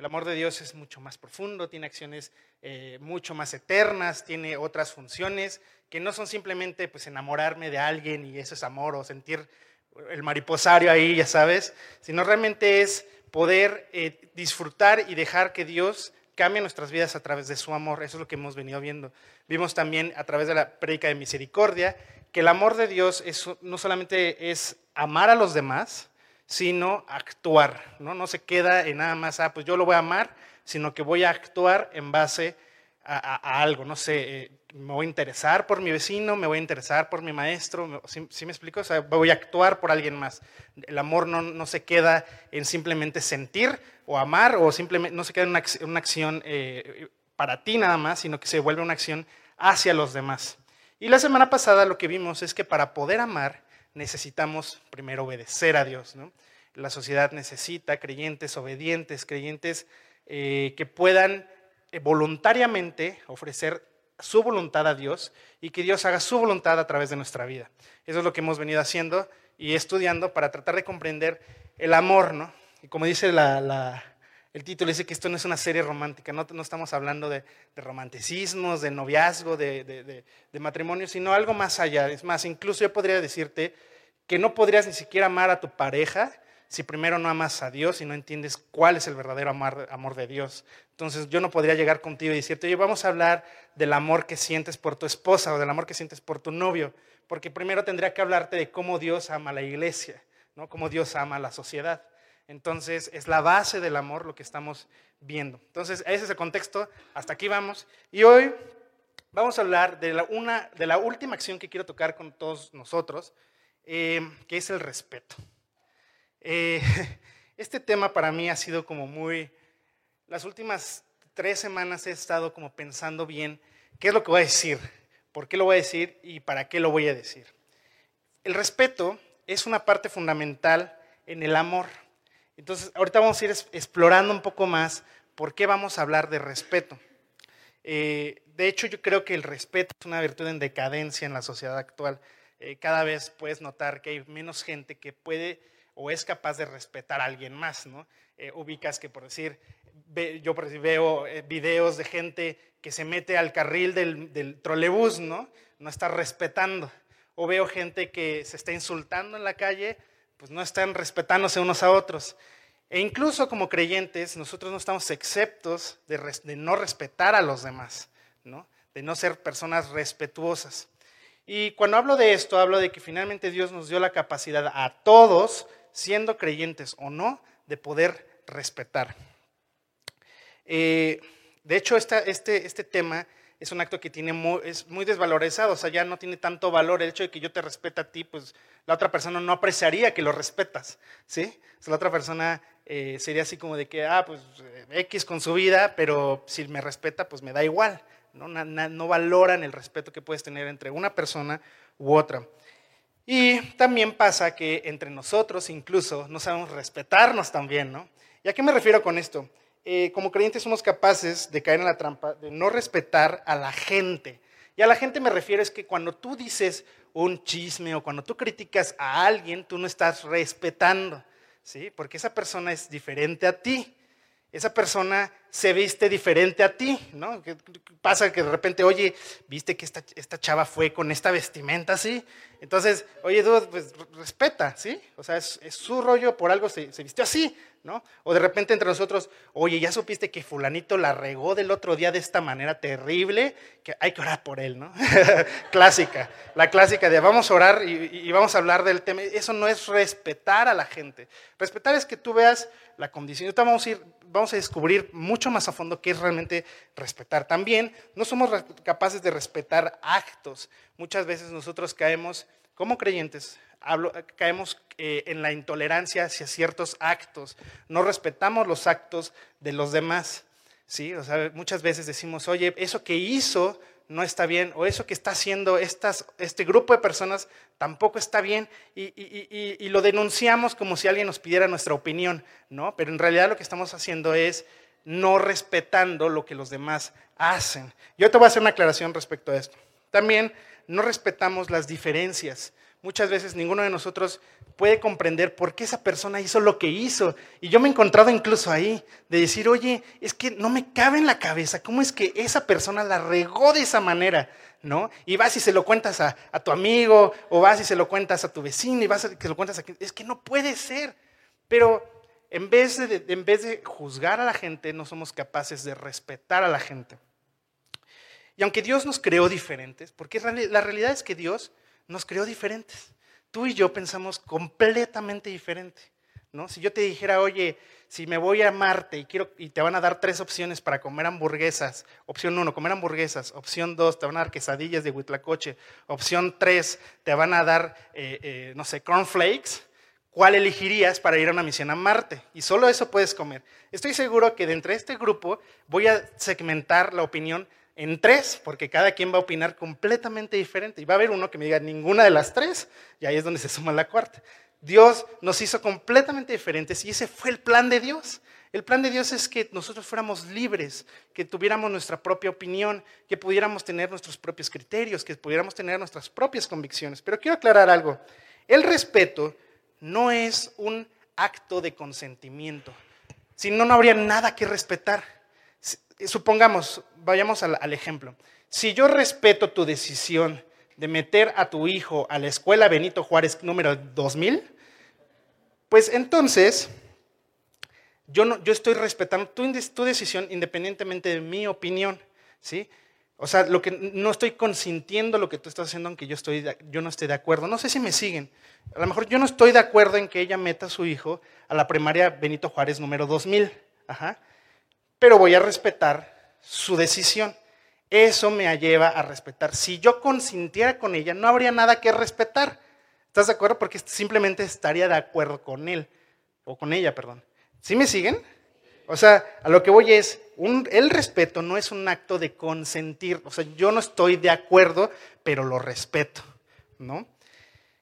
El amor de Dios es mucho más profundo, tiene acciones eh, mucho más eternas, tiene otras funciones que no son simplemente pues enamorarme de alguien y eso es amor o sentir el mariposario ahí, ya sabes, sino realmente es poder eh, disfrutar y dejar que Dios cambie nuestras vidas a través de su amor. Eso es lo que hemos venido viendo. Vimos también a través de la prédica de misericordia que el amor de Dios no solamente es amar a los demás, sino actuar. ¿no? no se queda en nada más, ah, pues yo lo voy a amar, sino que voy a actuar en base a, algo. No sé, eh, me voy a interesar por mi vecino, me voy a interesar por mi maestro, ¿sí, me explico? O sea, voy a actuar por alguien más. El amor no, no se queda en simplemente sentir o amar, o simplemente no se queda en una, una acción eh, para ti nada más, sino que se vuelve una acción hacia los demás. Y la semana pasada lo que vimos es que para poder amar necesitamos primero obedecer a Dios. La sociedad necesita creyentes obedientes, creyentes eh, que puedan eh, voluntariamente ofrecer su voluntad a Dios y que Dios haga su voluntad a través de nuestra vida. Eso es lo que hemos venido haciendo y estudiando para tratar de comprender el amor, ¿no? Y como dice la, el título dice que esto no es una serie romántica, no, estamos hablando de, romanticismos, de noviazgo, de, matrimonio, sino algo más allá. Es más, incluso yo podría decirte que no podrías ni siquiera amar a tu pareja si primero no amas a Dios y no entiendes cuál es el verdadero amor, amor de Dios. Entonces yo no podría llegar contigo y decirte, oye, vamos a hablar del amor que sientes por tu esposa o del amor que sientes por tu novio, porque primero tendría que hablarte de cómo Dios ama a la iglesia, ¿no? cómo Dios ama a la sociedad. Entonces, es la base del amor lo que estamos viendo. Entonces, ese es el contexto. Hasta aquí vamos. Y hoy vamos a hablar de la, una, de la última acción que quiero tocar con todos nosotros, eh, que es el respeto. Eh, este tema para mí ha sido como muy... Las últimas tres semanas he estado como pensando bien qué es lo que voy a decir, por qué lo voy a decir y para qué lo voy a decir. El respeto es una parte fundamental en el amor. Entonces, ahorita vamos a ir explorando un poco más por qué vamos a hablar de respeto. Eh, de hecho, yo creo que el respeto es una virtud en decadencia en la sociedad actual. Eh, cada vez puedes notar que hay menos gente que puede o es capaz de respetar a alguien más, ¿no? Eh, ubicas que, por decir, yo veo videos de gente que se mete al carril del, del trolebús, ¿no? No está respetando. O veo gente que se está insultando en la calle pues no están respetándose unos a otros. E incluso como creyentes, nosotros no estamos exceptos de, no respetar a los demás, ¿no? de no ser personas respetuosas. Y cuando hablo de esto, hablo de que finalmente Dios nos dio la capacidad a todos, siendo creyentes o no, de poder respetar. Eh, de hecho, este, este tema es un acto que tiene muy, es muy desvalorizado, o sea, ya no tiene tanto valor. El hecho de que yo te respete a ti, pues la otra persona no apreciaría que lo respetas, ¿sí? La otra persona eh, sería así como de que, ah, pues eh, X con su vida, pero si me respeta, pues me da igual. ¿no? no valoran el respeto que puedes tener entre una persona u otra. Y también pasa que entre nosotros incluso no sabemos respetarnos también, ¿no? ¿Y a qué me refiero con esto? Eh, como creyentes somos capaces de caer en la trampa de no respetar a la gente. Y a la gente me refiero es que cuando tú dices un chisme o cuando tú criticas a alguien, tú no estás respetando, ¿sí? Porque esa persona es diferente a ti. Esa persona se viste diferente a ti, ¿no? Pasa que de repente, oye, viste que esta, esta chava fue con esta vestimenta así. Entonces, oye, tú, pues respeta, ¿sí? O sea, es, su rollo, por algo se, se vistió así. O de repente entre nosotros, oye, ya supiste que fulanito la regó del otro día de esta manera terrible, que hay que orar por él, ¿no? clásica, la clásica de vamos a orar y, vamos a hablar del tema. Eso no es respetar a la gente. Respetar es que tú veas la condición. Ahorita vamos a ir, vamos a descubrir mucho más a fondo qué es realmente respetar. También no somos capaces de respetar actos. Muchas veces nosotros caemos como creyentes caemos eh, en la intolerancia hacia ciertos actos, no respetamos los actos de los demás. ¿sí? O sea, muchas veces decimos, oye, eso que hizo no está bien, o eso que está haciendo este grupo de personas tampoco está bien, y, y, lo denunciamos como si alguien nos pidiera nuestra opinión, ¿no? Pero en realidad lo que estamos haciendo es no respetando lo que los demás hacen. Yo te voy a hacer una aclaración respecto a esto. También no respetamos las diferencias. Muchas veces ninguno de nosotros puede comprender por qué esa persona hizo lo que hizo. Y yo me he encontrado incluso ahí, de decir, oye, es que no me cabe en la cabeza, ¿cómo es que esa persona la regó de esa manera? ¿No? Y vas y se lo cuentas a, tu amigo, o vas y se lo cuentas a tu vecino, y vas y se lo cuentas a... Es que no puede ser. Pero en vez de, en vez de juzgar a la gente, no somos capaces de respetar a la gente. Y aunque Dios nos creó diferentes, porque la realidad es que Dios nos creó diferentes. Tú y yo pensamos completamente diferente. ¿no? Si yo te dijera, oye, si me voy a Marte y, quiero, y te van a dar tres opciones para comer hamburguesas, opción uno, comer hamburguesas, opción dos, te van a dar quesadillas de huitlacoche, opción tres, te van a dar, eh, eh, no sé, cornflakes, ¿cuál elegirías para ir a una misión a Marte? Y solo eso puedes comer. Estoy seguro que de entre este grupo voy a segmentar la opinión en tres, porque cada quien va a opinar completamente diferente. Y va a haber uno que me diga ninguna de las tres, y ahí es donde se suma la cuarta. Dios nos hizo completamente diferentes y ese fue el plan de Dios. El plan de Dios es que nosotros fuéramos libres, que tuviéramos nuestra propia opinión, que pudiéramos tener nuestros propios criterios, que pudiéramos tener nuestras propias convicciones. Pero quiero aclarar algo. El respeto no es un acto de consentimiento. Si no, no habría nada que respetar. Supongamos, vayamos al, ejemplo. Si yo respeto tu decisión de meter a tu hijo a la escuela Benito Juárez número 2000, pues entonces yo, no, estoy respetando tu, decisión independientemente de mi opinión, ¿sí? O sea, lo que, no estoy consintiendo lo que tú estás haciendo aunque yo, yo no esté de acuerdo. No sé si me siguen. A lo mejor yo no estoy de acuerdo en que ella meta a su hijo a la primaria Benito Juárez número 2000, Ajá. Pero voy a respetar su decisión. Eso me lleva a respetar. Si yo consintiera con ella, no habría nada que respetar. ¿Estás de acuerdo? Porque simplemente estaría de acuerdo con él, o con ella, perdón. ¿Sí me siguen? O sea, a lo que voy es, el respeto no es un acto de consentir. O sea, yo no estoy de acuerdo, pero lo respeto, ¿no?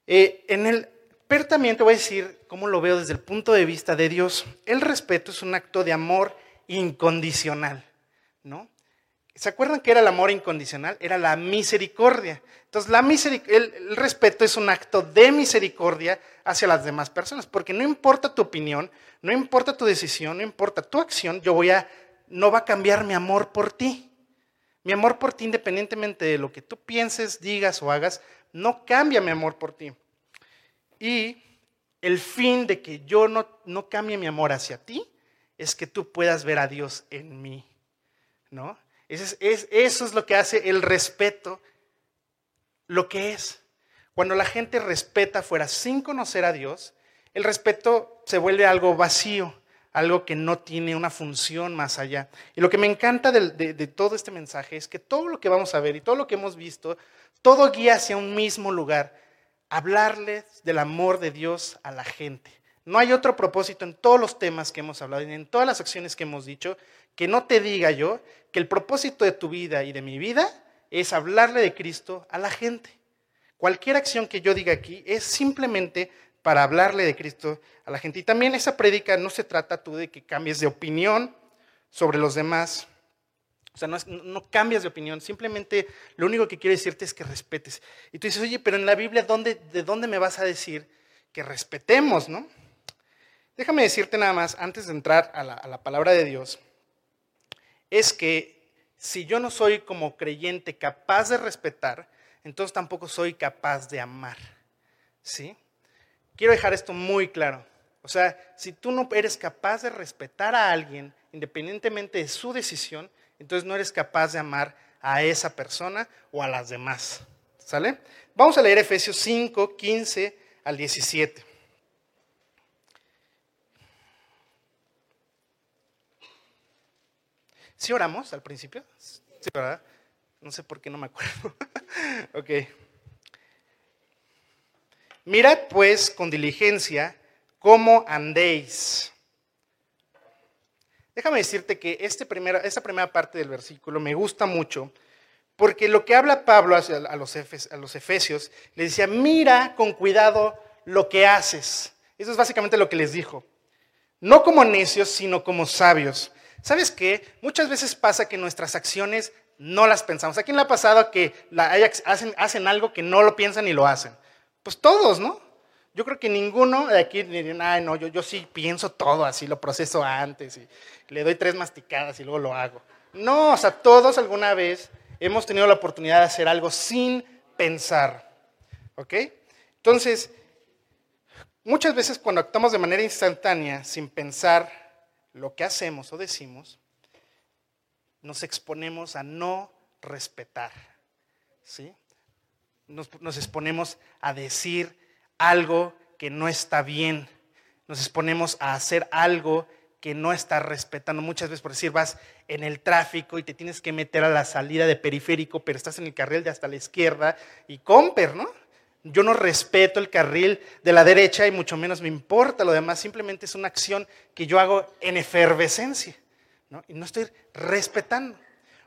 Eh, en el, pero también te voy a decir cómo lo veo desde el punto de vista de Dios. El respeto es un acto de amor incondicional. ¿no? ¿Se acuerdan que era el amor incondicional? Era la misericordia. Entonces, la el, respeto es un acto de misericordia hacia las demás personas, porque no importa tu opinión, no importa tu decisión, no importa tu acción, yo voy a, no va a cambiar mi amor por ti. Mi amor por ti, independientemente de lo que tú pienses, digas o hagas, no cambia mi amor por ti. Y el fin de que yo no, no cambie mi amor hacia ti es que tú puedas ver a Dios en mí. ¿no? Eso es, eso es lo que hace el respeto, lo que es. Cuando la gente respeta fuera sin conocer a Dios, el respeto se vuelve algo vacío, algo que no tiene una función más allá. Y lo que me encanta de, de, todo este mensaje es que todo lo que vamos a ver y todo lo que hemos visto, todo guía hacia un mismo lugar, hablarles del amor de Dios a la gente. No hay otro propósito en todos los temas que hemos hablado y en todas las acciones que hemos dicho que no te diga yo que el propósito de tu vida y de mi vida es hablarle de Cristo a la gente. Cualquier acción que yo diga aquí es simplemente para hablarle de Cristo a la gente. Y también esa prédica no se trata tú de que cambies de opinión sobre los demás. O sea, no, cambias de opinión, simplemente lo único que quiero decirte es que respetes. Y tú dices, oye, pero en la Biblia, ¿dónde, ¿de dónde me vas a decir que respetemos, no? Déjame decirte nada más, antes de entrar a la, palabra de Dios, es que si yo no soy como creyente capaz de respetar, entonces tampoco soy capaz de amar. ¿Sí? Quiero dejar esto muy claro. O sea, si tú no eres capaz de respetar a alguien, independientemente de su decisión, entonces no eres capaz de amar a esa persona o a las demás. ¿Sale? Vamos a leer Efesios 5, 15 al 17. ¿Sí oramos al principio? Sí, ¿verdad? No sé por qué no me acuerdo. ok. Mirad pues con diligencia cómo andéis. Déjame decirte que este esta primera parte del versículo me gusta mucho porque lo que habla Pablo a los, a los efesios, le decía, mira con cuidado lo que haces. Eso es básicamente lo que les dijo. No como necios, sino como sabios ¿Sabes qué? Muchas veces pasa que nuestras acciones no las pensamos. ¿A quién le ha pasado que hacen, algo que no lo piensan y lo hacen? Pues todos, ¿no? Yo creo que ninguno de aquí dirían, ay, no, yo, yo sí pienso todo así, lo proceso antes y le doy tres masticadas y luego lo hago. No, o sea, todos alguna vez hemos tenido la oportunidad de hacer algo sin pensar. ¿Ok? Entonces, muchas veces cuando actuamos de manera instantánea, sin pensar lo que hacemos o decimos, nos exponemos a no respetar. ¿Sí? Nos, nos exponemos a decir algo que no está bien. Nos exponemos a hacer algo que no está respetando. Muchas veces, por decir, vas en el tráfico y te tienes que meter a la salida de periférico, pero estás en el carril de hasta la izquierda y comper, ¿no? Yo no respeto el carril de la derecha y mucho menos me importa lo demás, simplemente es una acción que yo hago en efervescencia, ¿no? Y no estoy respetando.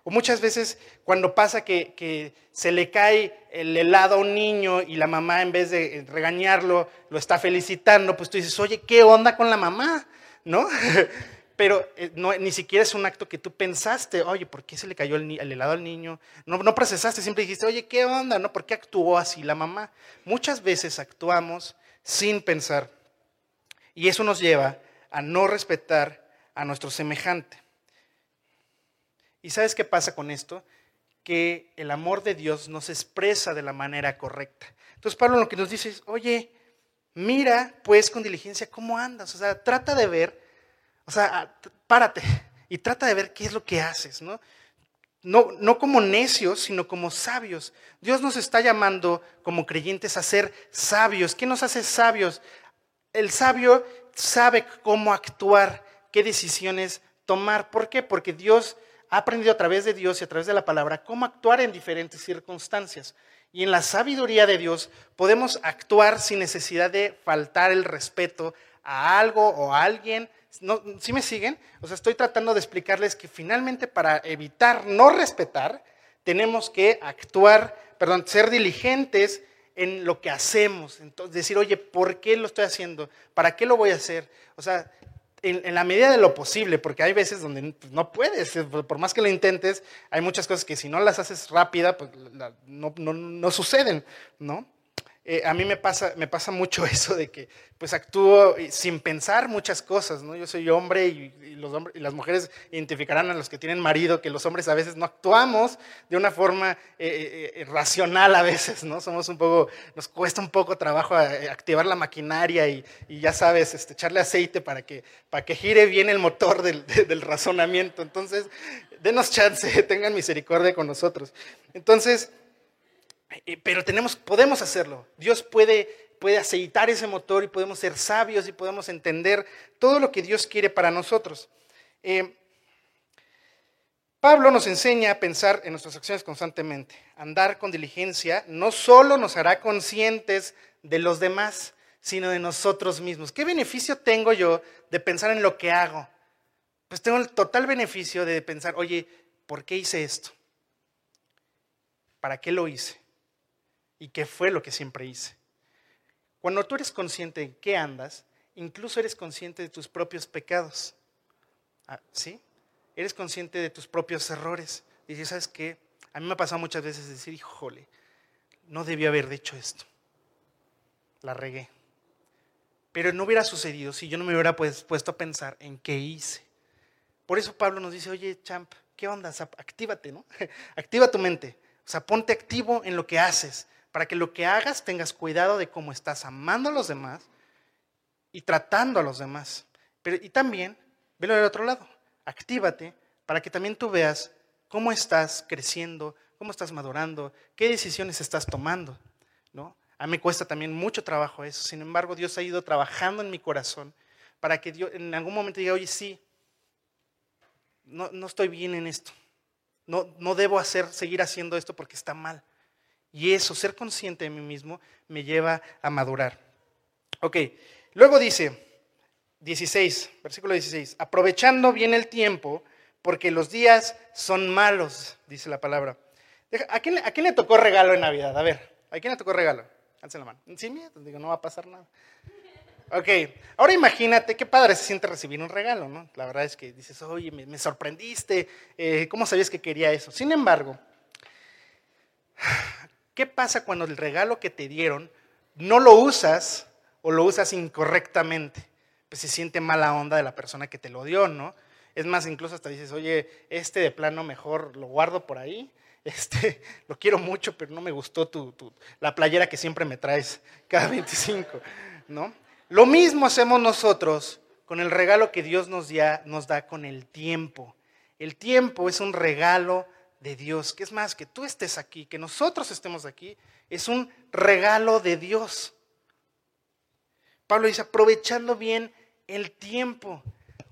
O muchas veces cuando pasa que, se le cae el helado a un niño y la mamá en vez de regañarlo lo está felicitando, pues tú dices, oye, ¿qué onda con la mamá? ¿No? Pero eh, no, ni siquiera es un acto que tú pensaste, oye, ¿por qué se le cayó el, helado al niño? No, no procesaste, siempre dijiste, oye, ¿qué onda? ¿No? ¿Por qué actuó así la mamá? Muchas veces actuamos sin pensar. Y eso nos lleva a no respetar a nuestro semejante. ¿Y sabes qué pasa con esto? Que el amor de Dios nos expresa de la manera correcta. Entonces Pablo lo que nos dice es, oye, mira pues con diligencia cómo andas. O sea, trata de ver, o sea, párate y trata de ver qué es lo que haces, ¿no? No, como necios, sino como sabios. Dios nos está llamando como creyentes a ser sabios. ¿Qué nos hace sabios? El sabio sabe cómo actuar, qué decisiones tomar. ¿Por qué? Porque Dios ha aprendido a través de Dios y a través de la palabra cómo actuar en diferentes circunstancias. Y en la sabiduría de Dios podemos actuar sin necesidad de faltar el respeto a algo o a alguien. ¿No, ¿Sí me siguen? O sea, estoy tratando de explicarles que finalmente para evitar no respetar, tenemos que actuar, perdón, ser diligentes en lo que hacemos. Entonces, decir, oye, ¿por qué lo estoy haciendo? ¿Para qué lo voy a hacer? O sea, en, la medida de lo posible, porque hay veces donde pues, no puedes, por más que lo intentes, hay muchas cosas que si no las haces rápida, pues no, no suceden, ¿no? Eh, a mí me pasa, mucho eso de que pues actúo sin pensar muchas cosas, ¿no? Yo soy hombre y, los hombres, y las mujeres identificarán a los que tienen marido que los hombres a veces no actuamos de una forma eh, eh, racional a veces, ¿no? Somos un poco, nos cuesta un poco trabajo activar la maquinaria y, ya sabes, este, echarle aceite para que, para que gire bien el motor del, razonamiento. Entonces, denos chance, tengan misericordia con nosotros. Entonces, eh, pero tenemos, podemos hacerlo. Dios puede, puede aceitar ese motor y podemos ser sabios y podemos entender todo lo que Dios quiere para nosotros. Eh, Pablo nos enseña a pensar en nuestras acciones constantemente. Andar con diligencia no solo nos hará conscientes de los demás, sino de nosotros mismos. ¿Qué beneficio tengo yo de pensar en lo que hago? Pues tengo el total beneficio de pensar, oye, ¿por qué hice esto? ¿Para qué lo hice? Y qué fue lo que siempre hice. Cuando tú eres consciente en qué andas, incluso eres consciente de tus propios pecados. Ah, ¿Sí? Eres consciente de tus propios errores. Dices, ¿sabes qué? A mí me ha pasado muchas veces decir, híjole, no debía haber dicho esto. La regué. Pero no hubiera sucedido si yo no me hubiera pues, puesto a pensar en qué hice. Por eso Pablo nos dice, oye, champ, ¿qué onda? Actívate, ¿no? Activa tu mente. O sea, ponte activo en lo que haces para que lo que hagas tengas cuidado de cómo estás amando a los demás y tratando a los demás. Pero, y también, velo del otro lado, actívate para que también tú veas cómo estás creciendo, cómo estás madurando, qué decisiones estás tomando. ¿no? A mí me cuesta también mucho trabajo eso, sin embargo Dios ha ido trabajando en mi corazón para que Dios en algún momento diga, oye, sí, no, no estoy bien en esto, no, no debo hacer, seguir haciendo esto porque está mal. Y eso, ser consciente de mí mismo, me lleva a madurar. Ok, luego dice, 16, versículo 16, aprovechando bien el tiempo, porque los días son malos, dice la palabra. ¿A quién, ¿A quién, le tocó regalo en Navidad? A ver, ¿a quién le tocó regalo? Alza la mano. Sin miedo, digo, no va a pasar nada. Ok, ahora imagínate qué padre se siente recibir un regalo, ¿no? La verdad es que dices, oye, me, sorprendiste, eh, ¿cómo sabías que quería eso? Sin embargo, ¿Qué pasa cuando el regalo que te dieron no lo usas o lo usas incorrectamente, pues se siente mala onda de la persona que te lo dio, ¿no? Es más, incluso hasta dices, oye, este de plano mejor lo guardo por ahí, este, lo quiero mucho, pero no me gustó tu, la playera que siempre me traes cada 25, ¿no? Lo mismo hacemos nosotros con el regalo que Dios nos, nos da con el tiempo. El tiempo es un regalo de Dios, que es más, que tú estés aquí, que nosotros estemos aquí, es un regalo de Dios. Pablo dice, aprovechando bien el tiempo.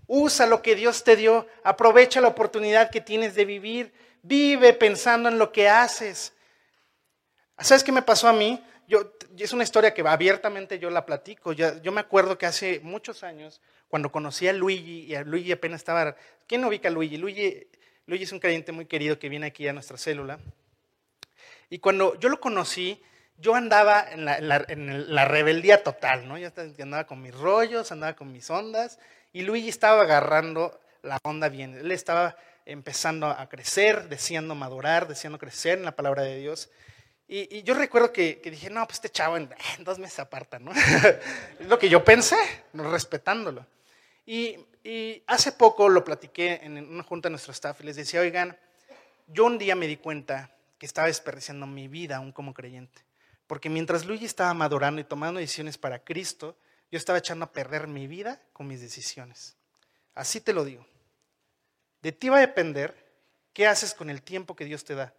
Usa lo que Dios te dio, aprovecha la oportunidad que tienes de vivir, vive pensando en lo que haces. ¿Sabes qué me pasó a mí? Yo, es una historia que abiertamente yo la platico. Yo, yo, me acuerdo que hace muchos años, cuando conocí a Luigi, y a Luigi apenas estaba... ¿Quién ubica a Luigi? Luigi? Luigi es un creyente muy querido que viene aquí a nuestra célula. Y cuando yo lo conocí, yo andaba en la, rebeldía total, ¿no? Yo andaba con mis rollos, andaba con mis ondas, y Luigi estaba agarrando la onda bien. Él estaba empezando a crecer, deseando madurar, deseando crecer en la palabra de Dios. Y, yo recuerdo que, dije, no, pues este chavo en, dos meses aparta, ¿no? es lo que yo pensé, respetándolo. Y, y, hace poco lo platiqué en una junta de nuestro staff y les decía, oigan, yo un día me di cuenta que estaba desperdiciando mi vida aún como creyente. Porque mientras Luigi estaba madurando y tomando decisiones para Cristo, yo estaba echando a perder mi vida con mis decisiones. Así te lo digo. De ti va a depender qué haces con el tiempo que Dios te da.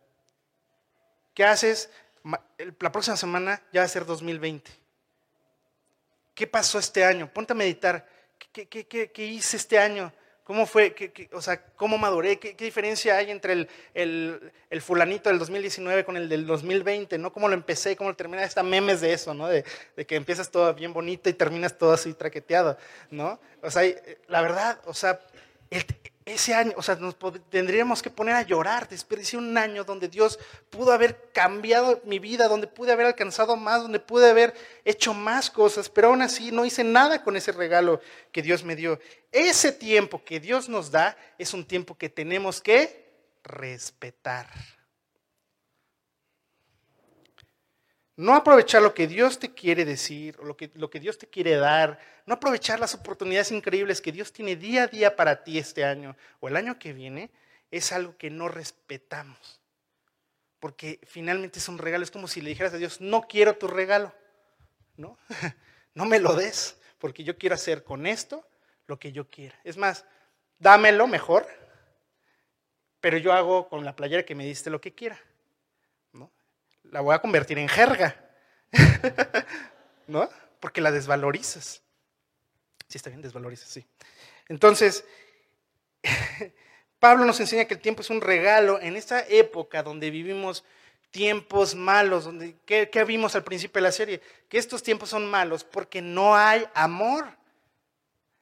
¿Qué haces? La próxima semana ya va a ser 2020. ¿Qué pasó este año? Ponte a meditar. ¿Qué, hice este año? ¿Cómo fue? o sea, ¿cómo maduré? ¿Qué, diferencia hay entre el, fulanito del 2019 con el del 2020? ¿no? ¿Cómo lo empecé? ¿Cómo lo terminé? Está memes de eso, ¿no? De, que empiezas todo bien bonito y terminas todo así traqueteado, ¿no? O sea, la verdad, o sea, ese año, o sea, nos tendríamos que poner a llorar. Desperdicié un año donde Dios pudo haber cambiado mi vida, donde pude haber alcanzado más, donde pude haber hecho más cosas, pero aún así no hice nada con ese regalo que Dios me dio. Ese tiempo que Dios nos da es un tiempo que tenemos que respetar. No aprovechar lo que Dios te quiere decir lo que, lo que Dios te quiere dar. No aprovechar las oportunidades increíbles que Dios tiene día a día para ti este año o el año que viene es algo que no respetamos. Porque finalmente es un regalo. Es como si le dijeras a Dios, no quiero tu regalo. No, no me lo des, porque yo quiero hacer con esto lo que yo quiera. Es más, dámelo mejor, pero yo hago con la playera que me diste lo que quiera la voy a convertir en jerga. ¿No? Porque la desvalorizas. Sí, está bien, desvalorizas, sí. Entonces, Pablo nos enseña que el tiempo es un regalo en esta época donde vivimos tiempos malos, donde, ¿qué, ¿qué, vimos al principio de la serie? Que estos tiempos son malos porque no hay amor.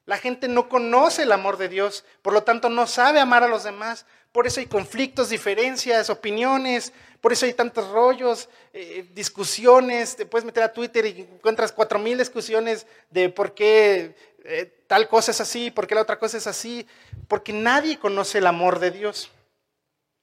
La gente no conoce el amor de Dios, por lo tanto no sabe amar a los demás. Por eso hay conflictos, diferencias, opiniones, por eso hay tantos rollos, eh, discusiones, te puedes meter a Twitter y encuentras cuatro mil discusiones de por qué eh, tal cosa es así, por qué la otra cosa es así, porque nadie conoce el amor de Dios.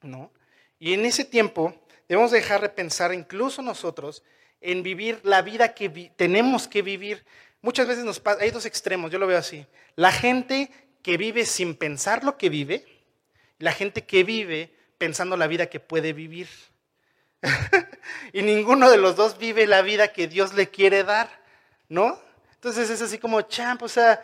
¿no? Y en ese tiempo debemos dejar de pensar, incluso nosotros, en vivir la vida que tenemos que vivir. Muchas veces hay dos extremos, yo lo veo así. La gente que vive sin pensar lo que vive, la gente que vive pensando la vida que puede vivir. y ninguno de los dos vive la vida que Dios le quiere dar, ¿no? Entonces es así como, champ, o sea,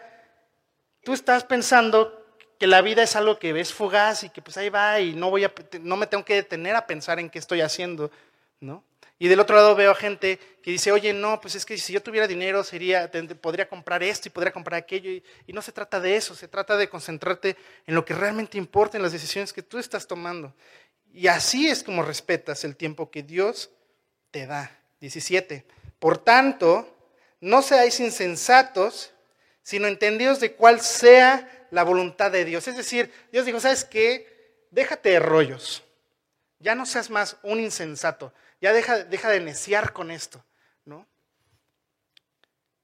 tú estás pensando que la vida es algo que ves fugaz y que pues ahí va y no, voy a, no me tengo que detener a pensar en qué estoy haciendo, ¿no? Y del otro lado veo a gente que dice, oye, no, pues es que si yo tuviera dinero sería, podría comprar esto y podría comprar aquello. Y, y, no se trata de eso, se trata de concentrarte en lo que realmente importa, en las decisiones que tú estás tomando. Y así es como respetas el tiempo que Dios te da. 17. Por tanto, no seáis insensatos, sino entendidos de cuál sea la voluntad de Dios. Es decir, Dios dijo, ¿sabes qué? Déjate de rollos. Ya no seas más un insensato. Ya deja, deja de neciar con esto. ¿no?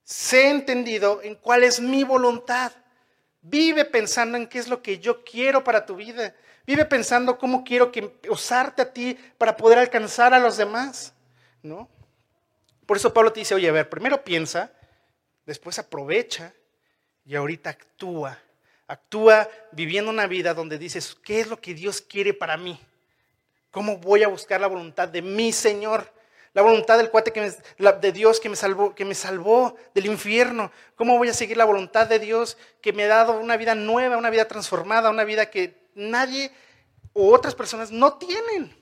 Sé entendido en cuál es mi voluntad. Vive pensando en qué es lo que yo quiero para tu vida. Vive pensando cómo quiero que, usarte a ti para poder alcanzar a los demás, ¿no? Por eso Pablo te dice, oye, a ver, primero piensa después aprovecha y ahorita actúa. Actúa viviendo una vida donde dices, ¿qué es lo que Dios quiere para mí? ¿Cómo voy a buscar la voluntad de mi Señor? La voluntad del cuate que de Dios que me, salvó, que me salvó del infierno. ¿Cómo voy a seguir la voluntad de Dios que me ha dado una vida nueva, una vida transformada, una vida que nadie o otras personas no tienen?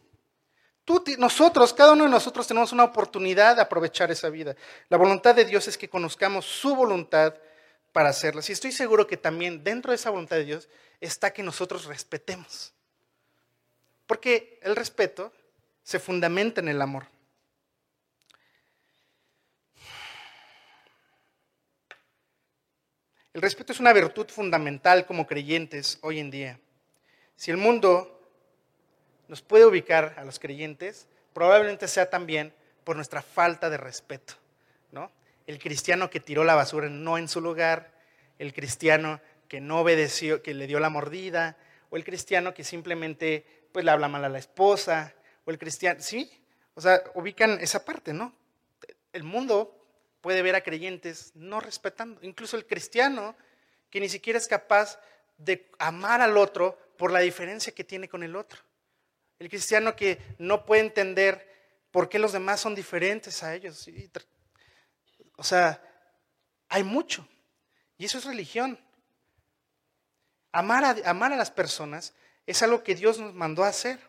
Nosotros, cada uno de nosotros tenemos una oportunidad de aprovechar esa vida. La voluntad de Dios es que conozcamos su voluntad para hacerla. Y estoy seguro que también dentro de esa voluntad de Dios está que nosotros respetemos. Porque el respeto se fundamenta en el amor. El respeto es una virtud fundamental como creyentes hoy en día. Si el mundo nos puede ubicar a los creyentes, probablemente sea también por nuestra falta de respeto, ¿no? El cristiano que tiró la basura no en su lugar, el cristiano que no obedeció, que le dio la mordida, o el cristiano que simplemente pues le habla mal a la esposa, o el cristiano, sí, o sea, ubican esa parte, ¿no? El mundo puede ver a creyentes no respetando, incluso el cristiano que ni siquiera es capaz de amar al otro por la diferencia que tiene con el otro. El cristiano que no puede entender por qué los demás son diferentes a ellos. O sea, hay mucho. Y eso es religión. Amar a, amar a las personas es algo que Dios nos mandó a hacer.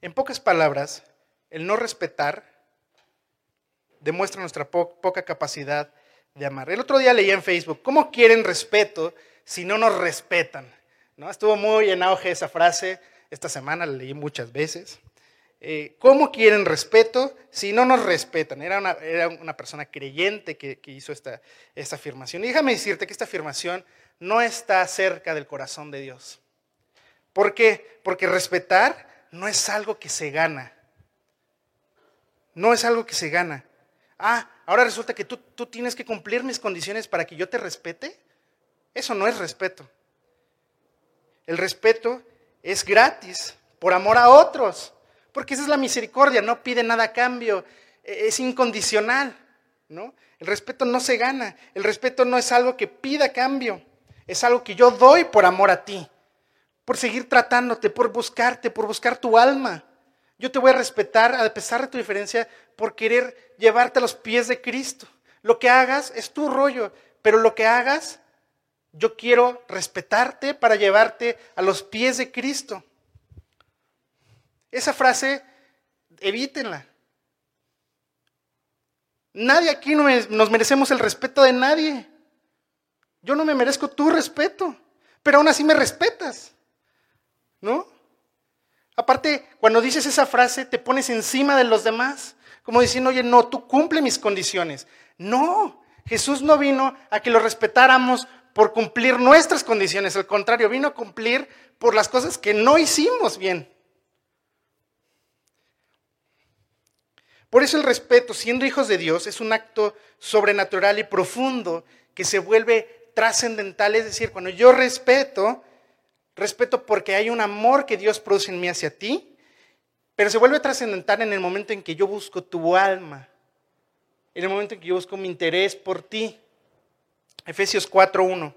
En pocas palabras, el no respetar demuestra nuestra poca capacidad de amar. El otro día leía en Facebook, ¿cómo quieren respeto si no nos respetan? ¿no? Estuvo muy en auge esa frase, esta semana la leí muchas veces. Eh, ¿Cómo quieren respeto si no nos respetan? Era una, persona creyente que, hizo esta, esta afirmación. Y déjame decirte que esta afirmación no está cerca del corazón de Dios. ¿Por qué? Porque respetar no es algo que se gana. No es algo que se gana. Ah, ahora resulta que tú, tú tienes que cumplir mis condiciones para que yo te respete. Eso no es respeto. El respeto es gratis, por amor a otros, porque esa es la misericordia, no pide nada a cambio, e, es incondicional, ¿no? El respeto no se gana, el respeto no es algo que pida cambio, es algo que yo doy por amor a ti, por seguir tratándote, por buscarte, por buscar tu alma. Yo te voy a respetar a pesar de tu diferencia por querer llevarte a los pies de Cristo. Lo que hagas es tu rollo, pero lo que hagas yo quiero respetarte para llevarte a los pies de Cristo. Esa frase, evítenla. Nadie aquí nos merecemos el respeto de nadie. Yo no me merezco tu respeto, pero aún así me respetas. ¿No? Aparte, cuando dices esa frase, te pones encima de los demás, como diciendo, oye, no, tú cumple mis condiciones. No, Jesús no vino a que lo respetáramos por cumplir nuestras condiciones, al contrario, vino a cumplir por las cosas que no hicimos bien. Por eso el respeto, siendo hijos de Dios, es un acto sobrenatural y profundo que se vuelve trascendental. Es decir, cuando yo respeto, respeto porque hay un amor que Dios produce en mí hacia ti, pero se vuelve trascendental en el momento en que yo busco tu alma, en el momento en que yo busco mi interés por ti. Efesios 4.1.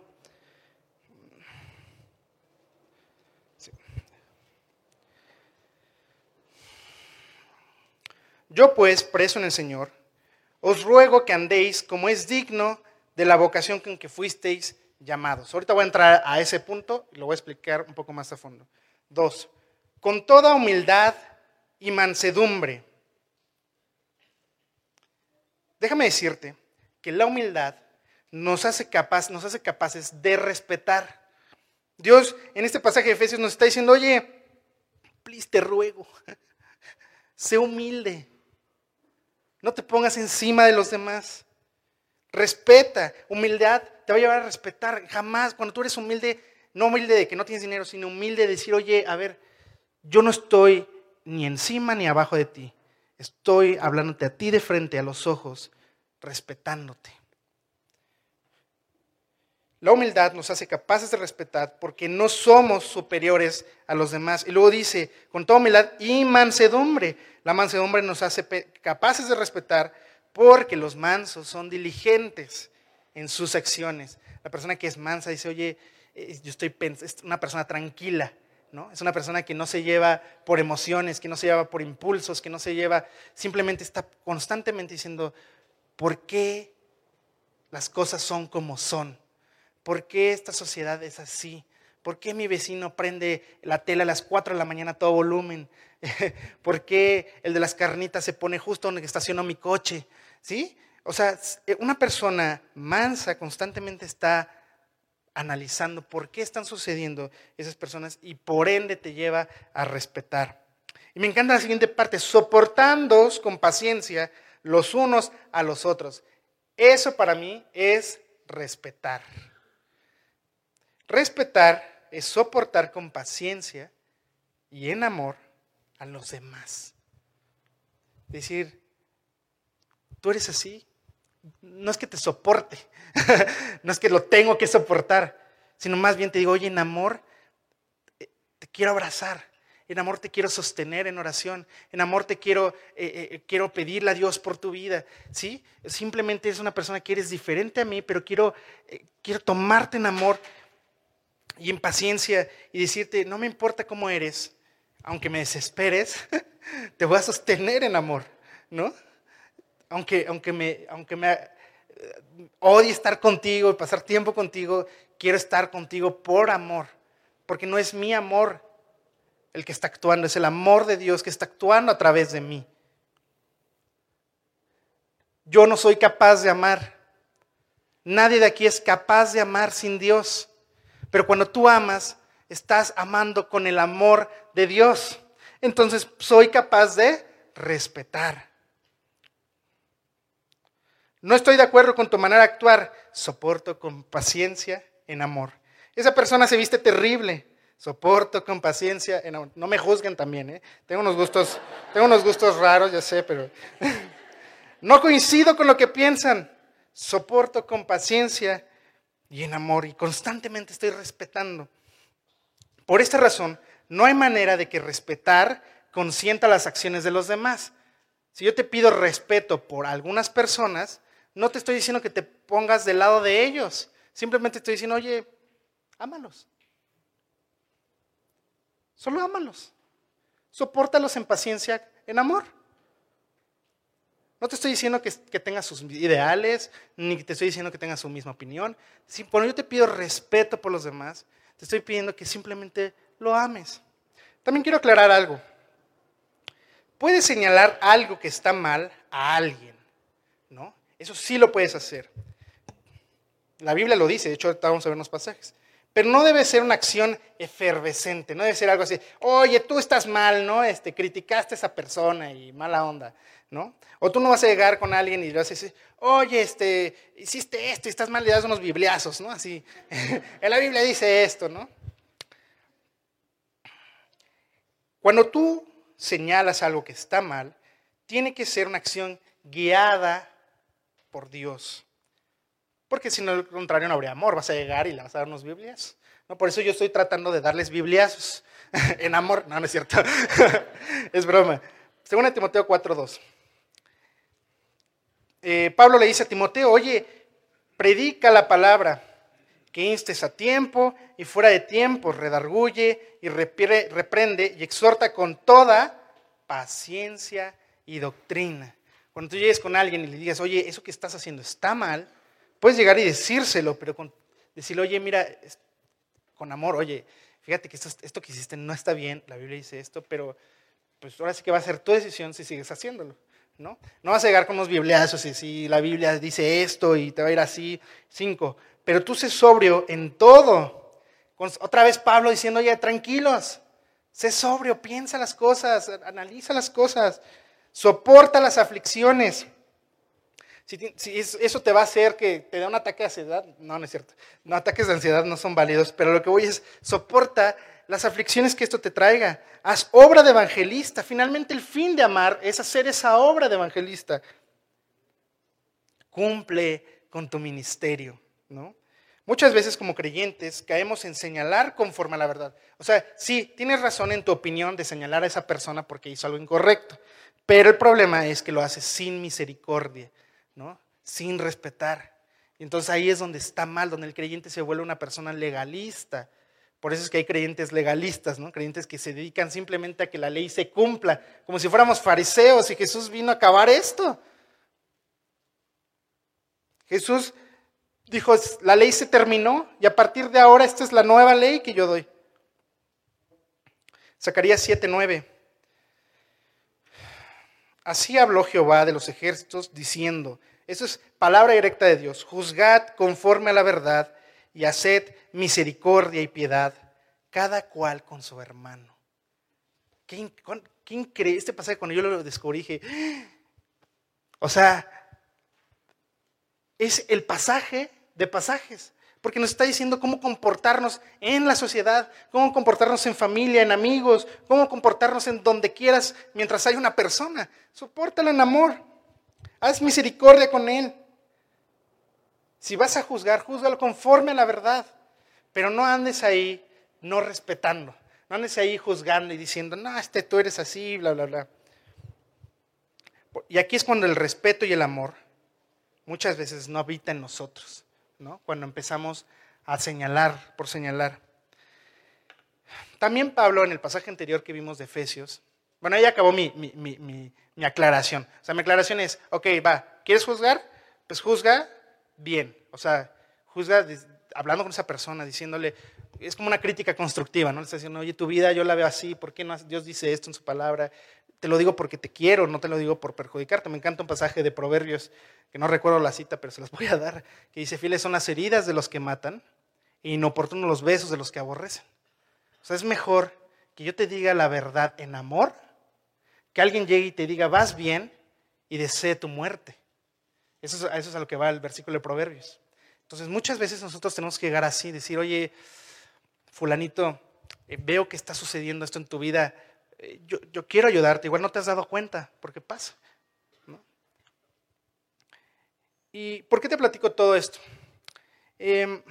Yo pues, preso en el Señor, os ruego que andéis como es digno de la vocación con que fuisteis llamados. Ahorita voy a entrar a ese punto y lo voy a explicar un poco más a fondo. Dos, con toda humildad y mansedumbre. Déjame decirte que la humildad nos hace, capaz, nos hace capaces de respetar. Dios en este pasaje de Efesios nos está diciendo, oye, please, te ruego, sé humilde, no te pongas encima de los demás, respeta, humildad te va a llevar a respetar, jamás, cuando tú eres humilde, no humilde de que no tienes dinero, sino humilde de decir, oye, a ver, yo no estoy ni encima ni abajo de ti, estoy hablándote a ti de frente, a los ojos, respetándote. La humildad nos hace capaces de respetar porque no somos superiores a los demás. Y luego dice, con toda humildad y mansedumbre. La mansedumbre nos hace capaces de respetar porque los mansos son diligentes en sus acciones. La persona que es mansa dice, oye, eh, yo estoy es una persona tranquila, ¿no? Es una persona que no se lleva por emociones, que no se lleva por impulsos, que no se lleva, simplemente está constantemente diciendo, ¿por qué las cosas son como son? ¿Por qué esta sociedad es así? ¿Por qué mi vecino prende la tela a las 4 de la mañana a todo volumen? ¿Por qué el de las carnitas se pone justo donde estaciono mi coche? ¿Sí? O sea, eh, una persona mansa constantemente está analizando por qué están sucediendo esas personas y por ende te lleva a respetar. Y me encanta la siguiente parte, soportándoos con paciencia los unos a los otros. Eso para mí es respetar. Respetar es soportar con paciencia y en amor a los demás. Decir, tú eres así, no es que te soporte, no es que lo tengo que soportar, sino más bien te digo, oye, en amor, eh, te quiero abrazar, en amor te quiero sostener en oración, en amor te quiero, eh, eh, quiero pedirle a Dios por tu vida, ¿sí? Simplemente es una persona que eres diferente a mí, pero quiero, quiero tomarte en amor y en paciencia y decirte, no me importa cómo eres, aunque me desesperes, te voy a sostener en amor, ¿no? Aunque, aunque, me, aunque me eh, odie estar contigo y pasar tiempo contigo, quiero estar contigo por amor, porque no es mi amor el que está actuando, es el amor de Dios que está actuando a través de mí. Yo no soy capaz de amar. Nadie de aquí es capaz de amar sin Dios. Pero cuando tú amas, estás amando con el amor de Dios. Entonces soy capaz de respetar. No estoy de acuerdo con tu manera de actuar. Soporto con paciencia en amor. Esa persona se viste terrible. Soporto con paciencia en amor. No me juzguen también, ¿eh? Tengo unos gustos, tengo unos gustos raros, ya sé, pero no coincido con lo que piensan. Soporto con paciencia y en amor y constantemente estoy respetando. Por esta razón, no hay manera de que respetar consienta las acciones de los demás. Si yo te pido respeto por algunas personas, no te estoy diciendo que te pongas del lado de ellos. Simplemente estoy diciendo, oye, ámalos. Solo ámalos. Sopórtalos en paciencia, en amor. No te estoy diciendo que, que tengas sus ideales, ni te estoy diciendo que tengas su misma opinión. Si, cuando yo te pido respeto por los demás, te estoy pidiendo que simplemente lo ames. También quiero aclarar algo. Puedes señalar algo que está mal a alguien, ¿no? Eso sí lo puedes hacer. La Biblia lo dice, de hecho vamos a ver unos pasajes. Pero no debe ser una acción efervescente, no debe ser algo así, oye, tú estás mal, ¿no? Este, criticaste a esa persona y mala onda, ¿no? O tú no vas a llegar con alguien y le vas a decir, oye, este, hiciste esto y estás mal, le das unos bibliazos, ¿no? Así, en la Biblia dice esto, ¿no? Cuando tú señalas algo que está mal, tiene que ser una acción guiada por Dios. Porque si no, al contrario, no habría amor. Vas a llegar y le vas a dar unos Biblias. ¿no? Por eso yo estoy tratando de darles Bibliazos en amor. No, no es cierto. es broma. Según Timoteo 4.2. Eh, Pablo le dice a Timoteo, oye, predica la palabra, que instes a tiempo y fuera de tiempo, redarguye y reprende y exhorta con toda paciencia y doctrina. Cuando tú llegues con alguien y le digas, oye, eso que estás haciendo está mal, puedes llegar y decírselo, pero con, decirle, oye, mira, con amor, oye, fíjate que esto, esto que hiciste no está bien, la Biblia dice esto, pero pues ahora sí que va a ser tu decisión si sigues haciéndolo. ¿No? no vas a llegar con unos bibliazos y si la Biblia dice esto y te va a ir así, cinco. Pero tú sé sobrio en todo. Otra vez Pablo diciendo, oye, tranquilos, sé sobrio, piensa las cosas, analiza las cosas. Soporta las aflicciones. Si, eso te va a hacer que te dé un ataque de ansiedad, no, no es cierto. No, ataques de ansiedad no son válidos, pero lo que voy es, soporta las aflicciones que esto te traiga. Haz obra de evangelista. Finalmente el fin de amar es hacer esa obra de evangelista. Cumple con tu ministerio, ¿no? Muchas veces como creyentes caemos en señalar conforme a la verdad. O sea, sí, tienes razón en tu opinión de señalar a esa persona porque hizo algo incorrecto. Pero el problema es que lo haces sin misericordia. ¿no? Sin respetar. Entonces ahí es donde está mal, donde el creyente se vuelve una persona legalista. Por eso es que hay creyentes legalistas, ¿no? Creyentes que se dedican simplemente a que la ley se cumpla, como si fuéramos fariseos y Jesús vino a acabar esto. Jesús dijo, la ley se terminó y a partir de ahora esta es la nueva ley que yo doy. Zacarías 7:9. Así habló Jehová de los ejércitos diciendo, eso es palabra directa de Dios, juzgad conforme a la verdad y haced misericordia y piedad, cada cual con su hermano. ¿Qué, increíble? Este pasaje cuando yo lo descubrí dije, ¡Ah!". o sea, es el pasaje de pasajes, porque nos está diciendo cómo comportarnos en la sociedad, cómo comportarnos en familia, en amigos, cómo comportarnos en donde quieras mientras hay una persona. Sopórtalo en amor, haz misericordia con él. Si vas a juzgar, júzgalo conforme a la verdad, pero no andes ahí no respetando, no andes ahí juzgando y diciendo, no, este tú eres así, bla, bla, bla. Y aquí es cuando el respeto y el amor muchas veces no habita en nosotros, ¿no? Cuando empezamos a señalar por señalar. También Pablo, en el pasaje anterior que vimos de Efesios, bueno, ahí acabó mi, mi aclaración. O sea, mi aclaración es, ok, va, ¿quieres juzgar? Pues juzga bien. O sea, juzga hablando con esa persona, diciéndole, es como una crítica constructiva, ¿no? Le está diciendo, oye, tu vida yo la veo así, ¿por qué no Dios dice esto en su palabra? Te lo digo porque te quiero, no te lo digo por perjudicarte. Me encanta un pasaje de Proverbios, que no recuerdo la cita, pero se las voy a dar, que dice, fieles son las heridas de los que matan e inoportunos los besos de los que aborrecen. O sea, es mejor que yo te diga la verdad en amor, que alguien llegue y te diga, vas bien y desee tu muerte. Eso es, eso es a lo que va el versículo de Proverbios. Entonces, muchas veces nosotros tenemos que llegar así, decir, oye, fulanito, eh, veo que está sucediendo esto en tu vida, eh, yo, quiero ayudarte, igual no te has dado cuenta, porque pasa. ¿Y por qué te platico todo esto? Em,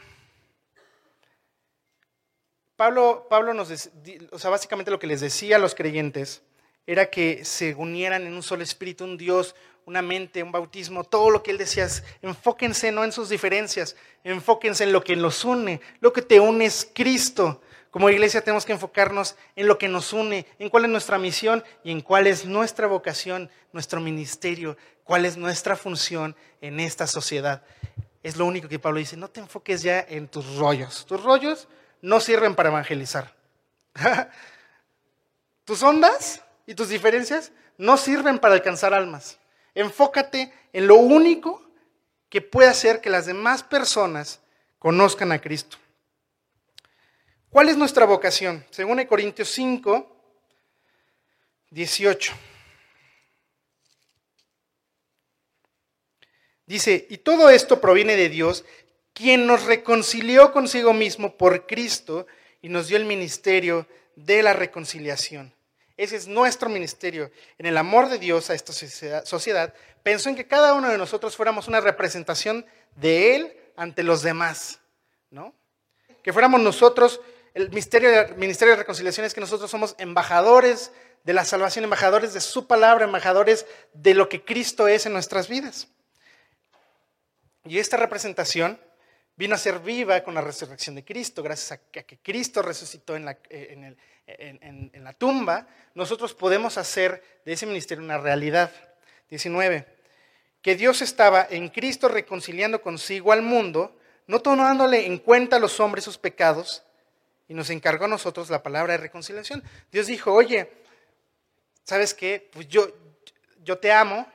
Pablo, Pablo nos, o sea, básicamente lo que les decía a los creyentes era que se unieran en un solo espíritu, un Dios, una mente, un bautismo, todo lo que él decía, enfóquense no en sus diferencias, enfóquense en lo que nos une, lo que te une es Cristo. Como iglesia tenemos que enfocarnos en lo que nos une, en cuál es nuestra misión y en cuál es nuestra vocación, nuestro ministerio, cuál es nuestra función en esta sociedad. Es lo único que Pablo dice, no te enfoques ya en tus rollos. Tus rollos no sirven para evangelizar. tus ondas y tus diferencias no sirven para alcanzar almas. Enfócate en lo único que puede hacer que las demás personas conozcan a Cristo. ¿Cuál es nuestra vocación? Según Corintios 5, 18. Dice, y todo esto proviene de Dios, quien nos reconcilió consigo mismo por Cristo y nos dio el ministerio de la reconciliación. Ese es nuestro ministerio. En el amor de Dios a esta sociedad, pensó en que cada uno de nosotros fuéramos una representación de Él ante los demás, ¿no? Que fuéramos nosotros, el ministerio de, ministerio de reconciliación es que nosotros somos embajadores de la salvación, embajadores de su palabra, embajadores de lo que Cristo es en nuestras vidas. Y esta representación vino a ser viva con la resurrección de Cristo, gracias a que Cristo resucitó en la, eh, en, la tumba, nosotros podemos hacer de ese ministerio una realidad. 19. Que Dios estaba en Cristo reconciliando consigo al mundo, no tomándole en cuenta a los hombres sus pecados, y nos encargó a nosotros la palabra de reconciliación. Dios dijo, oye, ¿sabes qué? Pues yo, yo te amo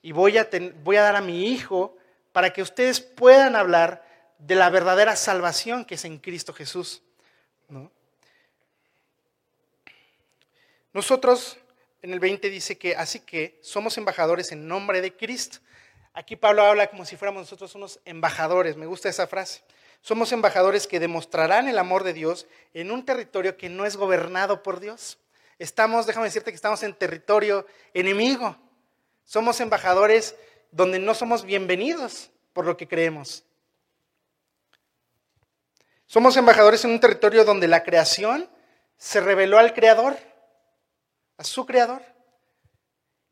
y voy a, voy a dar a mi hijo para que ustedes puedan hablar de la verdadera salvación que es en Cristo Jesús. Nosotros, en el 20 dice que así que somos embajadores en nombre de Cristo. Aquí Pablo habla como si fuéramos nosotros unos embajadores, me gusta esa frase. Somos embajadores que demostrarán el amor de Dios en un territorio que no es gobernado por Dios. Estamos, déjame decirte que estamos en territorio enemigo. Somos embajadores donde no somos bienvenidos por lo que creemos. Somos embajadores en un territorio donde la creación se reveló al Creador, a su Creador.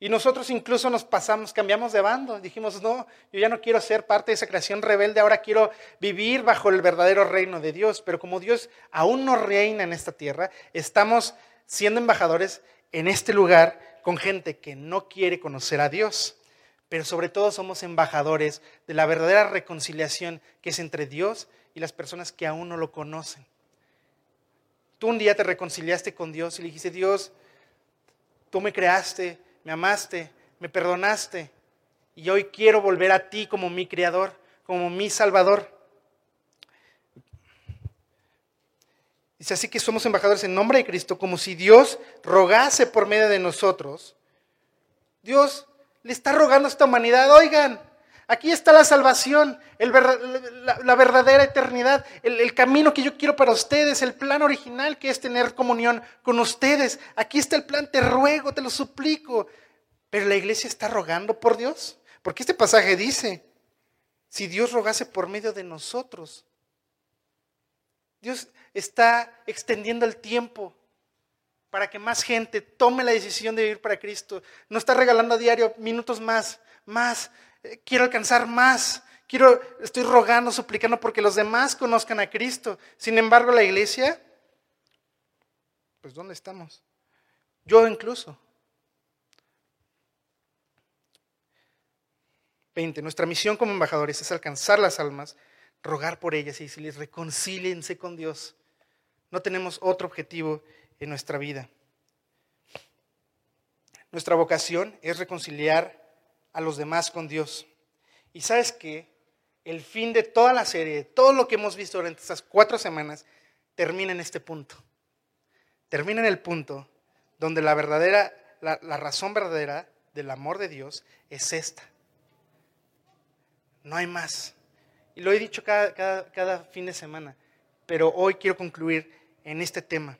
Y nosotros incluso nos pasamos, cambiamos de bando. Dijimos, no, yo ya no quiero ser parte de esa creación rebelde, ahora quiero vivir bajo el verdadero reino de Dios. Pero como Dios aún no reina en esta tierra, estamos siendo embajadores en este lugar con gente que no quiere conocer a Dios. Pero sobre todo somos embajadores de la verdadera reconciliación que es entre Dios y las personas que aún no lo conocen. Tú un día te reconciliaste con Dios y le dijiste, Dios, tú me creaste, me amaste, me perdonaste y hoy quiero volver a ti como mi creador, como mi salvador. Dice así que somos embajadores en nombre de Cristo, como si Dios rogase por medio de nosotros. Dios le está rogando a esta humanidad, oigan, aquí está la salvación, la, verdadera eternidad, el camino que yo quiero para ustedes, el plan original que es tener comunión con ustedes. Aquí está el plan, te ruego, te lo suplico. Pero la iglesia está rogando por Dios. Porque este pasaje dice, si Dios rogase por medio de nosotros, Dios está extendiendo el tiempo para que más gente tome la decisión de vivir para Cristo. No está regalando a diario minutos más, más. Eh, quiero alcanzar más. Quiero, estoy rogando, suplicando porque los demás conozcan a Cristo. Sin embargo, la iglesia, pues ¿dónde estamos? Yo incluso. 20. Nuestra misión como embajadores es alcanzar las almas, rogar por ellas y decirles, reconcíliense con Dios. No tenemos otro objetivo en nuestra vida. Nuestra vocación es reconciliar a los demás con Dios. Y sabes que el fin de toda la serie, todo lo que hemos visto durante estas cuatro semanas, termina en este punto. Termina en el punto donde la verdadera, la, razón verdadera del amor de Dios es esta. No hay más. Y lo he dicho cada, fin de semana, pero hoy quiero concluir en este tema.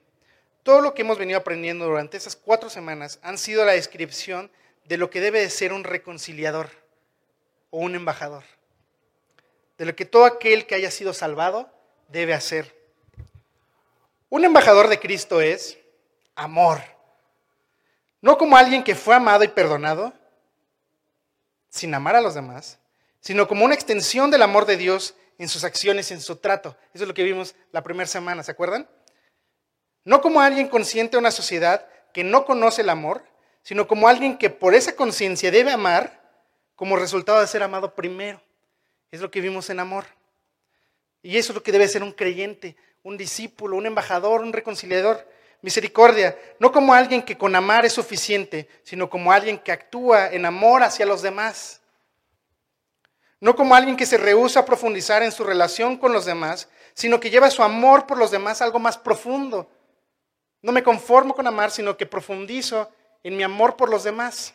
Todo lo que hemos venido aprendiendo durante esas cuatro semanas han sido la descripción de lo que debe de ser un reconciliador o un embajador. De lo que todo aquel que haya sido salvado debe hacer. Un embajador de Cristo es amor. No como alguien que fue amado y perdonado, sin amar a los demás, sino como una extensión del amor de Dios en sus acciones, en su trato. Eso es lo que vimos la primera semana, ¿se acuerdan? No como alguien consciente de una sociedad que no conoce el amor, sino como alguien que por esa conciencia debe amar como resultado de ser amado primero. Es lo que vimos en amor. Y eso es lo que debe ser un creyente, un discípulo, un embajador, un reconciliador. Misericordia, no como alguien que con amar es suficiente, sino como alguien que actúa en amor hacia los demás. No como alguien que se rehúsa a profundizar en su relación con los demás, sino que lleva su amor por los demás a algo más profundo. No me conformo con amar, sino que profundizo en mi amor por los demás.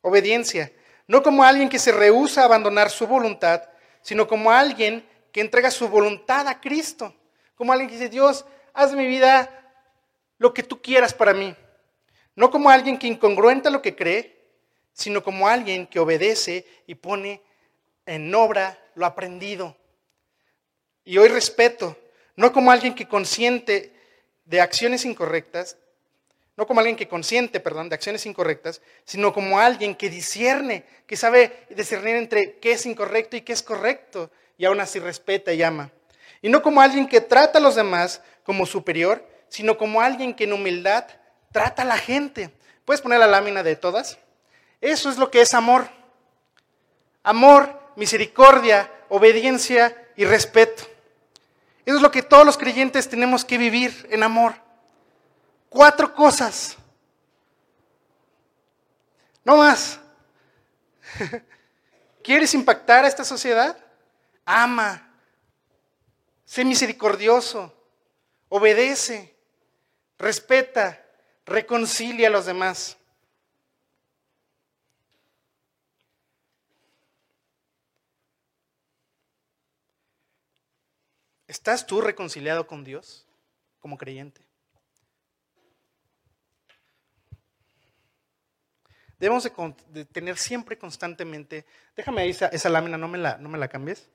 Obediencia. No como alguien que se rehúsa a abandonar su voluntad, sino como alguien que entrega su voluntad a Cristo. Como alguien que dice, Dios, haz de mi vida lo que tú quieras para mí. No como alguien que incongruenta lo que cree, sino como alguien que obedece y pone en obra lo aprendido. Y hoy respeto, no como alguien que consiente de acciones incorrectas, no como alguien que consiente, perdón, de acciones incorrectas, sino como alguien que discierne, que sabe discernir entre qué es incorrecto y qué es correcto, y aún así respeta y ama. Y no como alguien que trata a los demás como superior, sino como alguien que en humildad trata a la gente. ¿Puedes poner la lámina de todas? Eso es lo que es amor. Amor misericordia, obediencia y respeto. Eso es lo que todos los creyentes tenemos que vivir en amor. Cuatro cosas. No más. ¿Quieres impactar a esta sociedad? Ama. Sé misericordioso. Obedece. Respeta. Reconcilia a los demás. ¿Estás tú reconciliado con Dios como creyente? Debemos de, tener siempre constantemente, déjame ahí esa, esa lámina, no me, la, no me la cambies.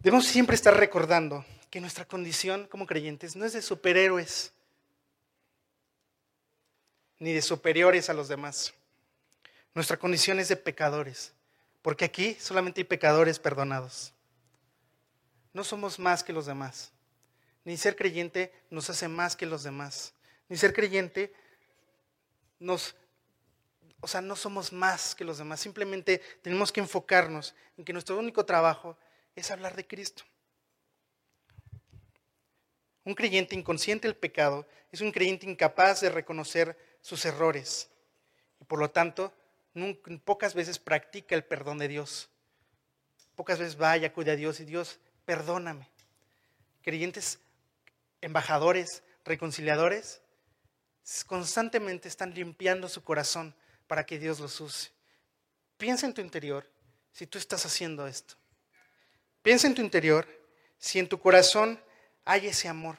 Debemos siempre estar recordando que nuestra condición como creyentes no es de superhéroes, ni de superiores a los demás. Nuestra condición es de pecadores, porque aquí solamente hay pecadores perdonados. No somos más que los demás. Ni ser creyente nos hace más que los demás. Ni ser creyente nos... O sea, no somos más que los demás. Simplemente tenemos que enfocarnos en que nuestro único trabajo es hablar de Cristo. Un creyente inconsciente del pecado es un creyente incapaz de reconocer sus errores y por lo tanto pocas veces practica el perdón de Dios. Pocas veces vaya, cuida a Dios y Dios, perdóname. Creyentes embajadores, reconciliadores, constantemente están limpiando su corazón para que Dios los use. Piensa en tu interior si tú estás haciendo esto. Piensa en tu interior si en tu corazón hay ese amor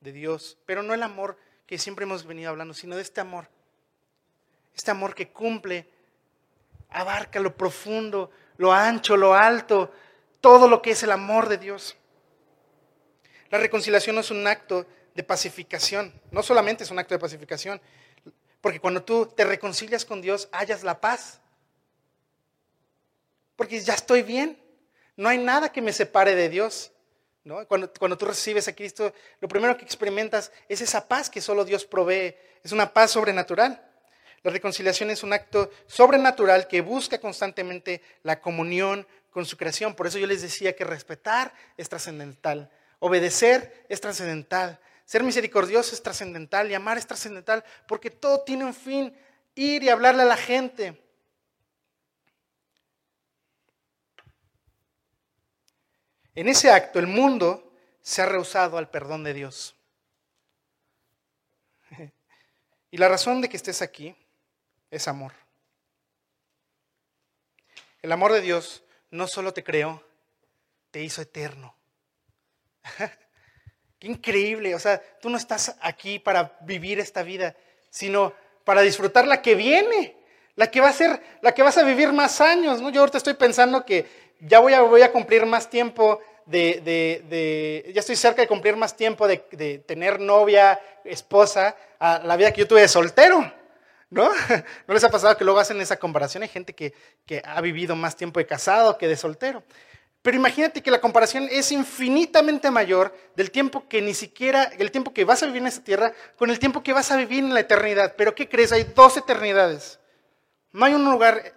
de Dios, pero no el amor que siempre hemos venido hablando, sino de este amor. Este amor que cumple, abarca lo profundo, lo ancho, lo alto, todo lo que es el amor de Dios. La reconciliación no es un acto de pacificación, no solamente es un acto de pacificación, porque cuando tú te reconcilias con Dios, hallas la paz. Porque ya estoy bien, no hay nada que me separe de Dios. Cuando, cuando tú recibes a Cristo, lo primero que experimentas es esa paz que solo Dios provee, es una paz sobrenatural. La reconciliación es un acto sobrenatural que busca constantemente la comunión con su creación. Por eso yo les decía que respetar es trascendental, obedecer es trascendental, ser misericordioso es trascendental y amar es trascendental, porque todo tiene un fin, ir y hablarle a la gente. En ese acto el mundo se ha rehusado al perdón de Dios. Y la razón de que estés aquí es amor. El amor de Dios no solo te creó, te hizo eterno. Qué increíble, o sea, tú no estás aquí para vivir esta vida, sino para disfrutar la que viene, la que va a ser, la que vas a vivir más años, ¿no? Yo ahorita estoy pensando que ya voy a, voy a cumplir más tiempo de, ya estoy cerca de cumplir más tiempo de, tener novia, esposa, a la vida que yo tuve de soltero. ¿No? ¿No les ha pasado que luego hacen esa comparación? Hay gente que, que ha vivido más tiempo de casado que de soltero. Pero imagínate que la comparación es infinitamente mayor del tiempo que ni siquiera, el tiempo que vas a vivir en esta tierra con el tiempo que vas a vivir en la eternidad. Pero ¿qué crees? Hay dos eternidades. No hay un lugar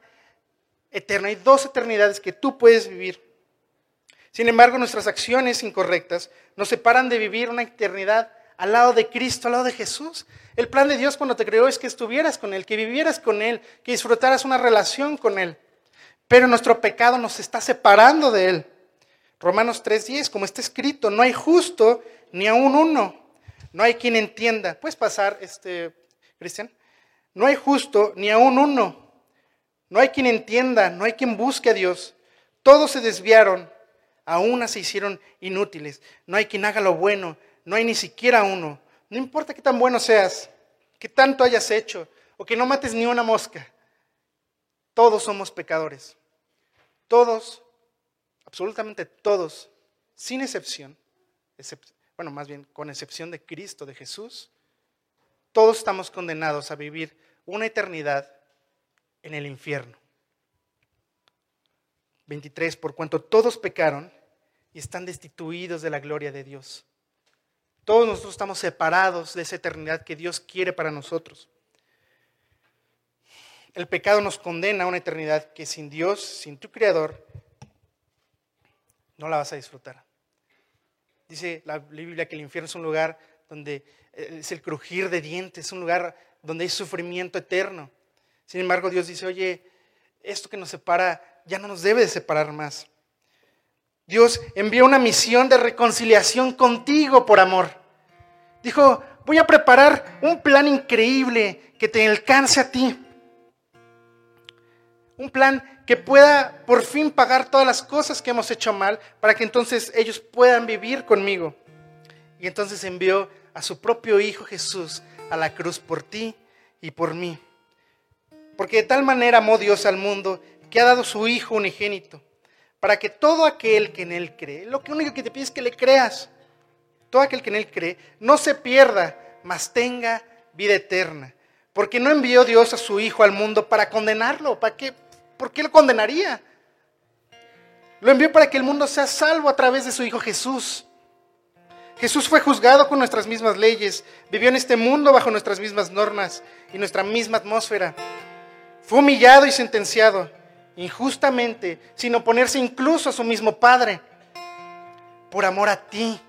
eterno, hay dos eternidades que tú puedes vivir. Sin embargo, nuestras acciones incorrectas nos separan de vivir una eternidad al lado de Cristo, al lado de Jesús. El plan de Dios cuando te creó es que estuvieras con Él, que vivieras con Él, que disfrutaras una relación con Él. Pero nuestro pecado nos está separando de Él. Romanos 3:10, como está escrito, no hay justo ni aún uno. No hay quien entienda. ¿Puedes pasar, este, Cristian? No hay justo ni aún uno. No hay quien entienda, no hay quien busque a Dios. Todos se desviaron a una se hicieron inútiles. No hay quien haga lo bueno, no hay ni siquiera uno. No importa qué tan bueno seas, qué tanto hayas hecho, o que no mates ni una mosca. Todos somos pecadores. Todos, absolutamente todos, sin excepción, bueno, más bien con excepción de Cristo, de Jesús, todos estamos condenados a vivir una eternidad en el infierno. 23, por cuanto todos pecaron y están destituidos de la gloria de Dios. Todos nosotros estamos separados de esa eternidad que Dios quiere para nosotros. El pecado nos condena a una eternidad que sin Dios, sin tu Creador, no la vas a disfrutar. Dice la Biblia que el infierno es un lugar donde eh, es el crujir de dientes, es un lugar donde hay sufrimiento eterno. Sin embargo, Dios dice, oye, esto que nos separa ya no nos debe de separar más. Dios envió una misión de reconciliación contigo por amor. Dijo, voy a preparar un plan increíble que te alcance a ti. Un plan que pueda por fin pagar todas las cosas que hemos hecho mal para que entonces ellos puedan vivir conmigo. Y entonces envió a su propio Hijo Jesús a la cruz por ti y por mí. Porque de tal manera amó Dios al mundo que ha dado su Hijo unigénito, para que todo aquel que en Él cree, lo único que te pide es que le creas, todo aquel que en Él cree, no se pierda, mas tenga vida eterna. Porque no envió Dios a su Hijo al mundo para condenarlo. ¿Para qué? ¿Por qué lo condenaría? Lo envió para que el mundo sea salvo a través de su Hijo Jesús. Jesús fue juzgado con nuestras mismas leyes, vivió en este mundo bajo nuestras mismas normas y nuestra misma atmósfera. Fue humillado y sentenciado injustamente, sin oponerse incluso a su mismo Padre, por amor a ti.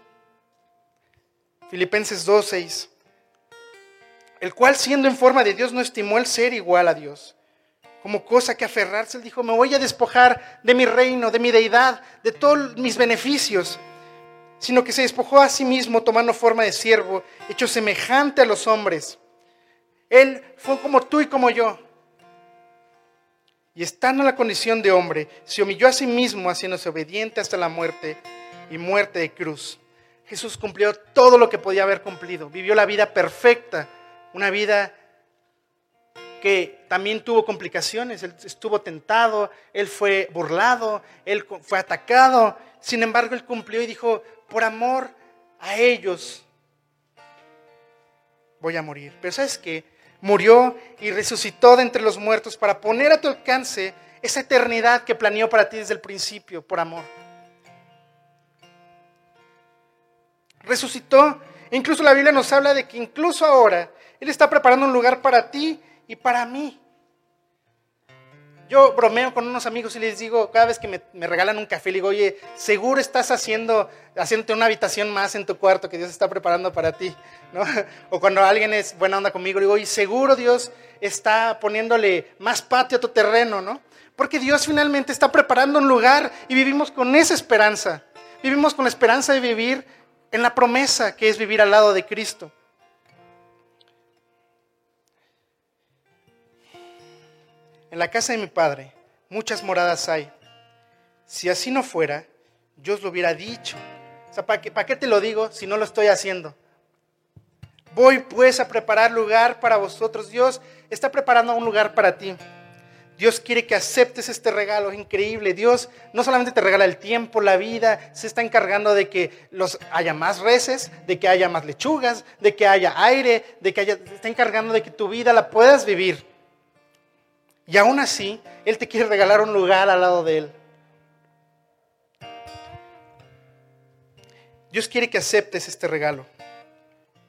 Filipenses 2:6. El cual siendo en forma de Dios no estimó el ser igual a Dios como cosa que aferrarse. Él dijo, me voy a despojar de mi reino, de mi deidad, de todos mis beneficios, sino que se despojó a sí mismo tomando forma de siervo, hecho semejante a los hombres. Él fue como tú y como yo. Y estando en la condición de hombre, se humilló a sí mismo, haciéndose obediente hasta la muerte y muerte de cruz. Jesús cumplió todo lo que podía haber cumplido. Vivió la vida perfecta, una vida que también tuvo complicaciones, él estuvo tentado, él fue burlado, él fue atacado, sin embargo él cumplió y dijo, por amor a ellos voy a morir. Pero sabes qué, murió y resucitó de entre los muertos para poner a tu alcance esa eternidad que planeó para ti desde el principio, por amor. Resucitó, incluso la Biblia nos habla de que incluso ahora Él está preparando un lugar para ti y para mí. Yo bromeo con unos amigos y les digo, cada vez que me, regalan un café, le digo, oye, seguro estás haciendo, haciéndote una habitación más en tu cuarto que Dios está preparando para ti, ¿no? O cuando alguien es buena onda conmigo, digo, oye, seguro Dios está poniéndole más patio a tu terreno, ¿no? Porque Dios finalmente está preparando un lugar y vivimos con esa esperanza. Vivimos con la esperanza de vivir en la promesa que es vivir al lado de Cristo. En la casa de mi padre muchas moradas hay. Si así no fuera, yo os lo hubiera dicho. O sea, ¿para qué, ¿para qué te lo digo si no lo estoy haciendo? Voy pues a preparar lugar para vosotros. Dios está preparando un lugar para ti. Dios quiere que aceptes este regalo increíble. Dios no solamente te regala el tiempo, la vida, se está encargando de que los haya más reses, de que haya más lechugas, de que haya aire, de que haya, se está encargando de que tu vida la puedas vivir. Y aún así, Él te quiere regalar un lugar al lado de Él. Dios quiere que aceptes este regalo,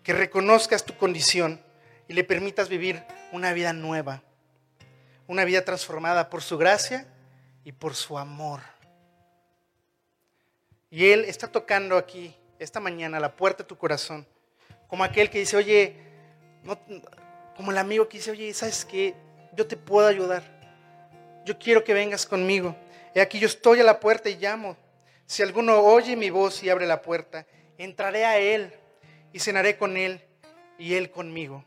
que reconozcas tu condición y le permitas vivir una vida nueva, una vida transformada por su gracia y por su amor. Y Él está tocando aquí, esta mañana, la puerta de tu corazón, como aquel que dice, oye, como el amigo que dice, oye, ¿sabes qué? Yo te puedo ayudar. Yo quiero que vengas conmigo. He aquí yo estoy a la puerta y llamo. Si alguno oye mi voz y abre la puerta, entraré a él y cenaré con él y él conmigo.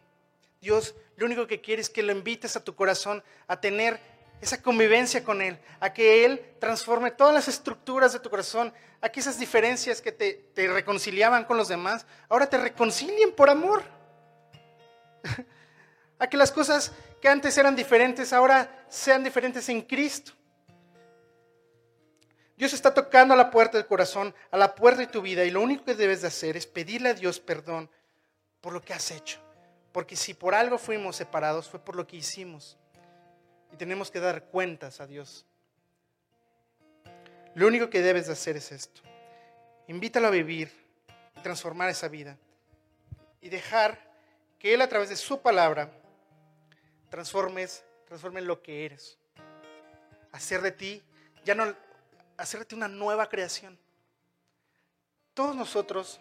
Dios lo único que quiere es que lo invites a tu corazón a tener esa convivencia con Él, a que Él transforme todas las estructuras de tu corazón, a que esas diferencias que te, te reconciliaban con los demás, ahora te reconcilien por amor. a que las cosas que antes eran diferentes ahora sean diferentes en Cristo. Dios está tocando a la puerta del corazón, a la puerta de tu vida, y lo único que debes de hacer es pedirle a Dios perdón por lo que has hecho. Porque si por algo fuimos separados fue por lo que hicimos. Y tenemos que dar cuentas a Dios. Lo único que debes de hacer es esto. Invítalo a vivir y transformar esa vida. Y dejar que Él a través de su palabra transformes, transformes lo que eres. Hacer de ti, ya no, hacer de ti una nueva creación. Todos nosotros,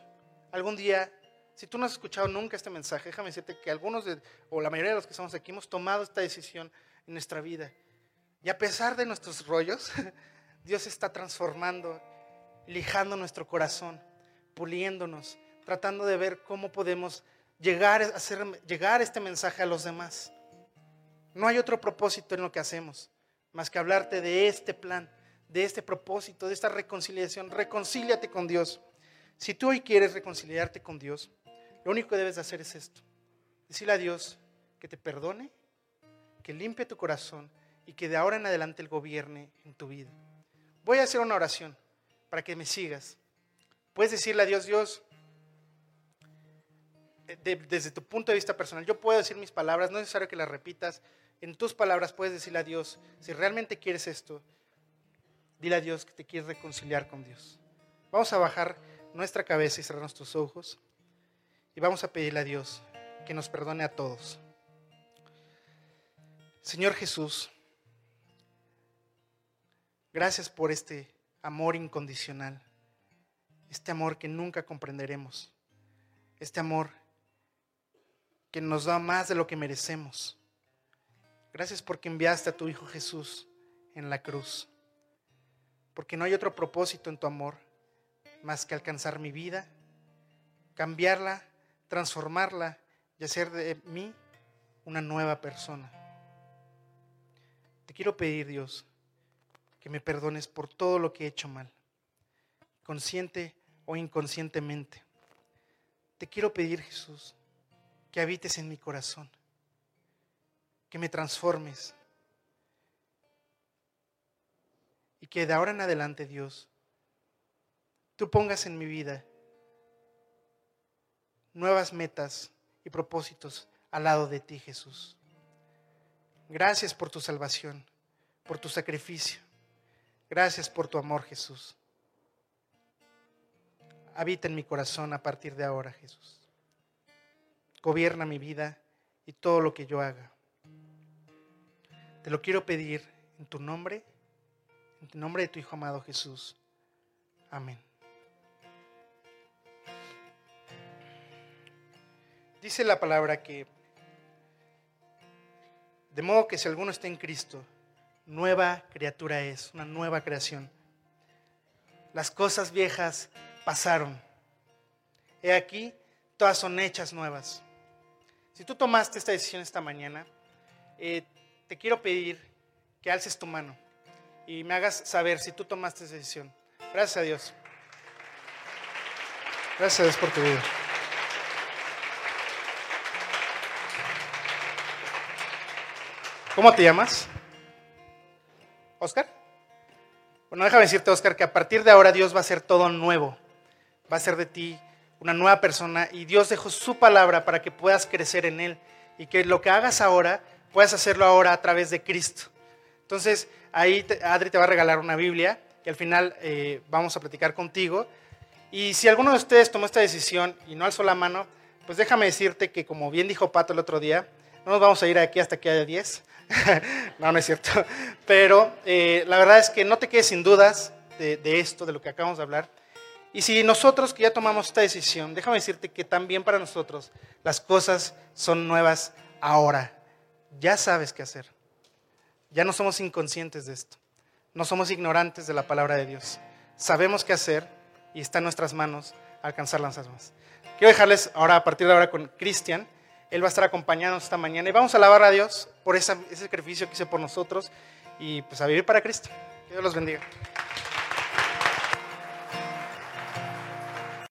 algún día, si tú no has escuchado nunca este mensaje, déjame decirte que algunos, de, o la mayoría de los que estamos aquí, hemos tomado esta decisión en nuestra vida. Y a pesar de nuestros rollos, Dios está transformando, lijando nuestro corazón, puliéndonos, tratando de ver cómo podemos llegar hacer, llegar este mensaje a los demás. No hay otro propósito en lo que hacemos más que hablarte de este plan, de este propósito, de esta reconciliación. Reconcíliate con Dios. Si tú hoy quieres reconciliarte con Dios, lo único que debes hacer es esto. Decirle a Dios que te perdone, que limpie tu corazón y que de ahora en adelante Él gobierne en tu vida. Voy a hacer una oración para que me sigas. Puedes decirle a Dios, Dios, desde tu punto de vista personal. Yo puedo decir mis palabras, no es necesario que las repitas. En tus palabras puedes decirle a Dios, si realmente quieres esto, dile a Dios que te quieres reconciliar con Dios. Vamos a bajar nuestra cabeza y cerrar nuestros ojos y vamos a pedirle a Dios que nos perdone a todos. Señor Jesús, gracias por este amor incondicional, este amor que nunca comprenderemos, este amor que nos da más de lo que merecemos. Gracias porque enviaste a tu Hijo Jesús en la cruz, porque no hay otro propósito en tu amor más que alcanzar mi vida, cambiarla, transformarla y hacer de mí una nueva persona. Te quiero pedir, Dios, que me perdones por todo lo que he hecho mal, consciente o inconscientemente. Te quiero pedir, Jesús, que habites en mi corazón, que me transformes y que de ahora en adelante, Dios, tú pongas en mi vida nuevas metas y propósitos al lado de ti, Jesús. Gracias por tu salvación, por tu sacrificio. Gracias por tu amor, Jesús. Habita en mi corazón a partir de ahora, Jesús. Gobierna mi vida y todo lo que yo haga. Te lo quiero pedir en tu nombre, en el nombre de tu Hijo amado Jesús. Amén. Dice la palabra que, de modo que si alguno está en Cristo, nueva criatura es, una nueva creación. Las cosas viejas pasaron. He aquí, todas son hechas nuevas. Si tú tomaste esta decisión esta mañana, eh, te quiero pedir que alces tu mano y me hagas saber si tú tomaste esa decisión. Gracias a Dios. Gracias a Dios por tu vida. ¿Cómo te llamas? ¿Oscar? Bueno, déjame decirte, Oscar, que a partir de ahora Dios va a hacer todo nuevo. Va a ser de ti una nueva persona y Dios dejó su palabra para que puedas crecer en Él y que lo que hagas ahora puedas hacerlo ahora a través de Cristo. Entonces, ahí Adri te va a regalar una Biblia que al final eh, vamos a platicar contigo. Y si alguno de ustedes tomó esta decisión y no alzó la mano, pues déjame decirte que como bien dijo Pato el otro día, no nos vamos a ir aquí hasta que haya 10. no, no es cierto. Pero eh, la verdad es que no te quedes sin dudas de, esto, de lo que acabamos de hablar. Y si nosotros que ya tomamos esta decisión, déjame decirte que también para nosotros las cosas son nuevas ahora. Ya sabes qué hacer. Ya no somos inconscientes de esto. No somos ignorantes de la palabra de Dios. Sabemos qué hacer y está en nuestras manos alcanzar las almas. Quiero dejarles ahora, a partir de ahora, con Cristian. Él va a estar acompañándonos esta mañana y vamos a alabar a Dios por ese sacrificio que hizo por nosotros y pues a vivir para Cristo. Que Dios los bendiga.